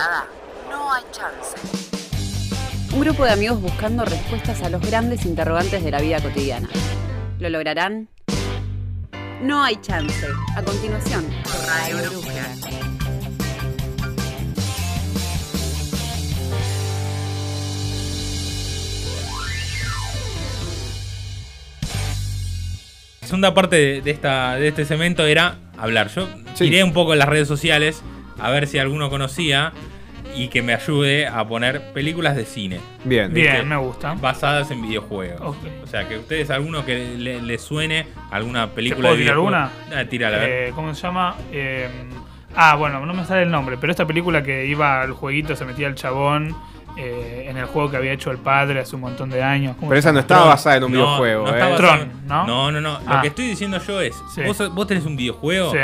nada, no hay chance. Un grupo de amigos buscando respuestas a los grandes interrogantes de la vida cotidiana. ¿Lo lograrán? No hay chance. A continuación, Radio Brújula. La segunda parte de, de esta, de este segmento era hablar. Yo Sí. iré un poco en las redes sociales a ver si alguno conocía y que me ayude a poner películas de cine Bien. ¿Viste? Bien, me gusta. basadas en videojuegos. O sea, que ustedes, alguno que le, le suene alguna película puedo de tirar videojuegos. una? Ah, tírala, a ver. Eh, ¿Cómo se llama? Eh, ah, bueno, no me sale el nombre, pero esta película que iba al jueguito, se metía el chabón eh, en el juego que había hecho el padre hace un montón de años. ¿Cómo Pero esa no estaba basada en un No, videojuego, no ¿eh? está basado- Tron, ¿no? No, no, no. Lo Ah. que estoy diciendo yo es, Sí. vos, vos tenés un videojuego Sí.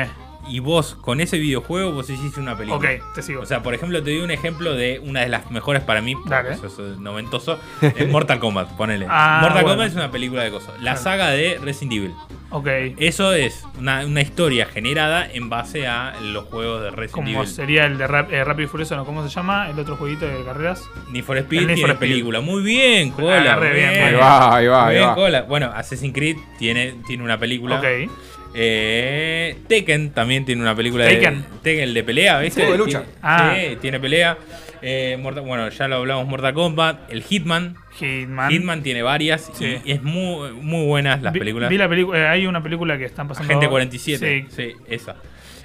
Y vos con ese videojuego vos hiciste una película. Ok, te sigo. O sea, por ejemplo, te doy un ejemplo de una de las mejores para mí, Dale. eso es eh, noventoso, es Mortal Kombat, ponele. Ah, Mortal bueno. Kombat es una película de cosas. La saga de Resident Evil. ok. Eso es una, una historia generada en base a los juegos de Resident Como Evil. sería el de Rap- eh, Rápido y Furioso, ¿no? ¿Cómo se llama? El otro jueguito de carreras. Need for Speed El Need tiene for Speed. película. Muy bien, Cola. Muy bien, bien. Ahí va, ahí va, Muy ahí bien, va. Cola. Bueno, Assassin's Creed tiene, tiene una película. Ok. Eh, Tekken también tiene una película Tekken. de Tekken, el de pelea, ¿viste? Juego de lucha. Tiene- Ah. Sí, tiene pelea. Eh, Mortal- bueno, ya lo hablamos Mortal Kombat, el Hitman. Hitman. Hitman tiene varias Sí. y es muy, muy buenas las Vi- películas. Vi la película, eh, hay una película que están pasando. Agente 47, Sí. sí, esa.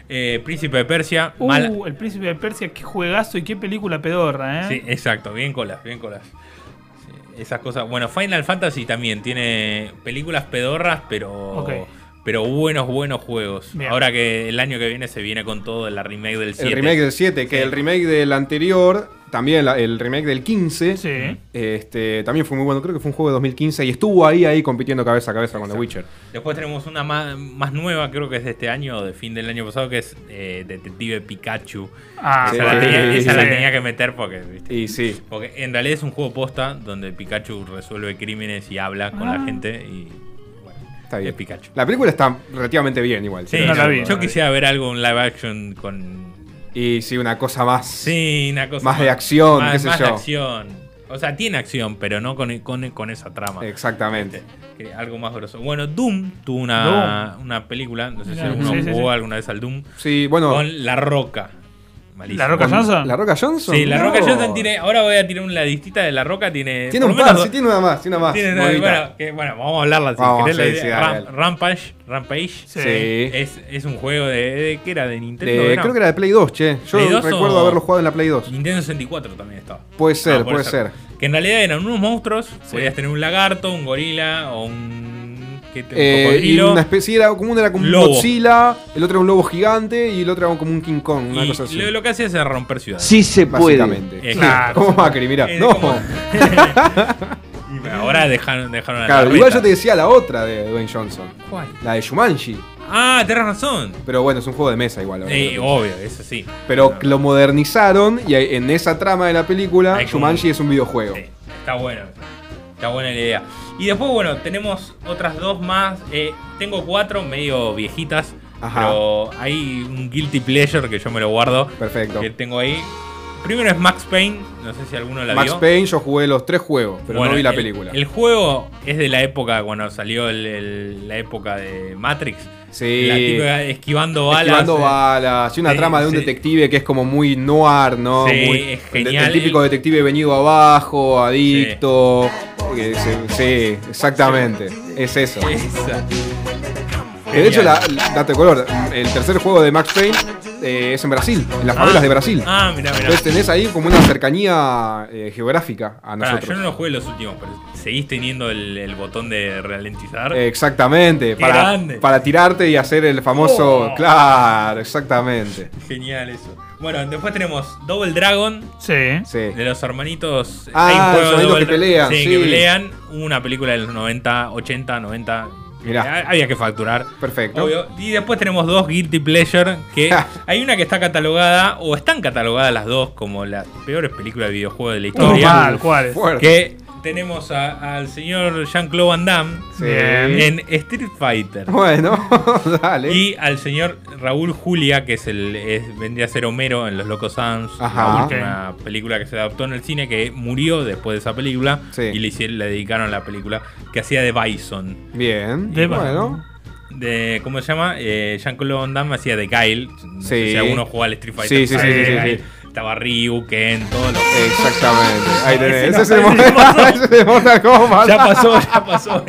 Eh, Príncipe de Persia, Uh, mala- el príncipe de Persia, qué juegazo y qué película pedorra, ¿eh? Sí, exacto, bien colas, bien colas. Sí, esas cosas. Bueno, Final Fantasy también tiene películas pedorras, pero Ok. Pero buenos, buenos juegos. Bien. Ahora que el año que viene se viene con todo la remake del 7. El remake del 7, que Sí. el remake del anterior, también la- el remake del 15, Sí. este, también fue muy bueno. Creo que fue un juego de 2015 y estuvo ahí, ahí compitiendo cabeza a cabeza con The Witcher. Después tenemos una más, más nueva, creo que es de este año, de fin del año pasado, que es eh, Detective Pikachu. Ah, esa la, tenía, esa la tenía que meter porque, ¿viste? Y sí, porque en realidad es un juego posta donde Pikachu resuelve crímenes y habla con la Ah. gente y está bien. es Pikachu. La película está relativamente bien igual. Sí, No la yo- vi. yo quisiera ver algo en live action con. Y sí, una cosa más. Sí, una cosa. Más de acción, más, qué sé más yo. de acción. O sea, tiene acción, pero no con, con, con esa trama. Exactamente. Que algo más grosso. Bueno, Doom tuvo una, una película. No sé si alguno sí, sí, jugó sí. alguna vez al Doom. Sí, bueno. Con La Roca. Malísimo. ¿La Roca Johnson? ¿La Roca Johnson? Sí, La No. Roca Johnson tiene. Ahora voy a tirar una listita de La Roca. Tiene. Tiene un par, sí, tiene una más, tiene una más. tiene- bueno, que- bueno, vamos a hablarla. Si Vamos, querés la idea. sí, Ram-. Rampage. Rampage. Sí. Sí. Es, es un juego de, de- ¿Qué era? ¿De Nintendo? De- creo que era de Play 2, che. Yo ¿Play 2 recuerdo o- haberlo jugado en la Play 2. Nintendo 64 también estaba. Puede ser, Ah, puede ser. Que en realidad eran unos monstruos. Podías tener un lagarto, un gorila o un. ¿Qué te- un Eh, y una especie, era como uno era como un Lobo. Godzilla, el otro era un lobo gigante y el otro era como un King Kong, una y cosa así. lo, lo que hacía era romper ciudades. Sí se puede. Eh, Sí, claro. como Macri, mirá. Es No. como- ahora dejaron, dejaron la Claro, igual yo te decía la otra de Dwayne Johnson. ¿Cuál? La de Shumanji. Ah, tenés razón. Pero bueno, es un juego de mesa igual. Eh, que lo obvio, eso sí. Pero lo modernizaron y en esa trama de la película, como- Shumanji es un videojuego. Sí, está bueno. Está buena la idea. Y después, bueno, tenemos otras dos más. Eh, tengo cuatro medio viejitas. Ajá. Pero hay un guilty pleasure que yo me lo guardo. Perfecto. Que tengo ahí. Primero es Max Payne. No sé si alguno la Max vio. Payne, yo jugué los tres juegos, pero Bueno, no vi la el- película. El juego es de la época cuando salió el- el- la época de Matrix. sí. La típica esquivando balas. Esquivando eh. balas. Y una trama de un sí. detective que es como muy noir, ¿no? Sí, Muy- es genial. El, típico detective venido abajo, adicto. Que se- sí, exactamente. Es eso. Esa. Que de hecho, la, la- date color, el tercer juego de Max Payne eh, es en Brasil, en las favelas de Brasil. Ah, mira, mira. Entonces tenés ahí como una cercanía eh, geográfica a nosotros. yo no lo jugué los últimos, pero seguís teniendo el, el botón de ralentizar. Exactamente, Qué para, grande. para tirarte y hacer el famoso. Oh. Claro, exactamente. Genial eso. Bueno, después tenemos Double Dragon, Sí. Sí. de los hermanitos. Ah, hay un juego los hermanitos Double que pelean, Sí, sí. que pelean. Una película de los 90, 80, 90. Mirá. Ha- Había que facturar. Perfecto. Obvio. Y después tenemos dos Guilty Pleasure. Que hay una que está catalogada, o están catalogadas las dos, como las peores películas de videojuegos de la historia. mal, ¿cuáles? Fuerte. Que tenemos a- al señor Jean-Claude Van Damme Sí. En Street Fighter. Bueno, dale. Y al señor Raúl Julia, que es el es- vendría a ser Homero en Los Locos Adams, Ajá. la última película que se adaptó en el cine, que murió después de esa película Sí. y le, hicieron- le dedicaron la película que hacía de Bison. Bien. De- bueno. De, ¿Cómo se llama? Eh, Jean-Claude Van Damme hacía de Guile. No sé si alguno jugó al Street Fighter. Sí, sí, sí, Estaba Ryu, Ken, todos los... Exactamente. Ahí tenés. Ese no, es el ese Mortal- pasó. ese es el Mortal Kombat. Ya pasó, ya pasó.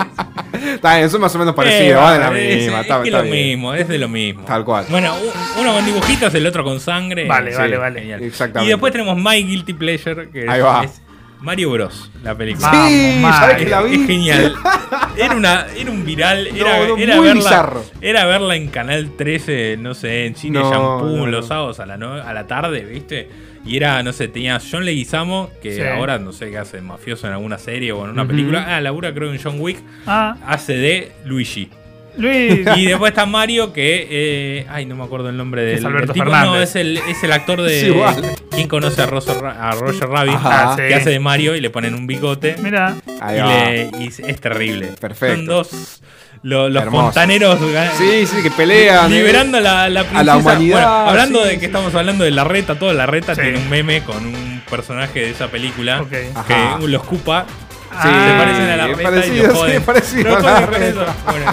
Está bien, eso es más o menos Eh, parecido. va de la es- misma. Es, está, lo bien. mismo, es de lo mismo. Tal cual. Bueno, uno con dibujitos, el otro con sangre. Vale, Sí, vale, vale. genial. Exactamente. Y después tenemos My Guilty Pleasure, que Ahí es, va. es Mario Bros. La película. Vamos, Sí, Mario. ¿sabes que la vi? Es genial. Era, una, era un viral. Era, No, no, era muy verla, bizarro. era verla en Canal 13, no sé, en Cine No, Shampoo, no, los sábados a la, no- a la tarde, ¿viste? Y era, no sé, tenía John Leguizamo, que Sí. ahora no sé qué hace, mafioso en alguna serie o en una película. Ah, labura creo en John Wick. Ah, Hace de Luigi. Luis. Y después está Mario, que. eh, ay, no me acuerdo el nombre del, Es Alberto del tipo. Fernández. No, es el, es el actor de. Igual. ¿Quién conoce a, Roger a Roger Rabbit? Ajá. Ah, sí. Que hace de Mario y le ponen un bigote. Mira. Y, y es, terrible. Perfecto. Son dos. lo- los Hermoso. fontaneros. Sí, sí, que pelean. eh. Liberando la, la princesa. la humanidad, Bueno, hablando sí, de sí. que estamos hablando de la reta, toda la reta Sí. tiene un meme con un personaje de esa película Ok. que Ajá. lo escupa. Ah, se parecen a la es reta y parecido, lo sí, joden. parecido Lo a la joden con reta. eso. Bueno,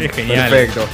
es genial. Perfecto.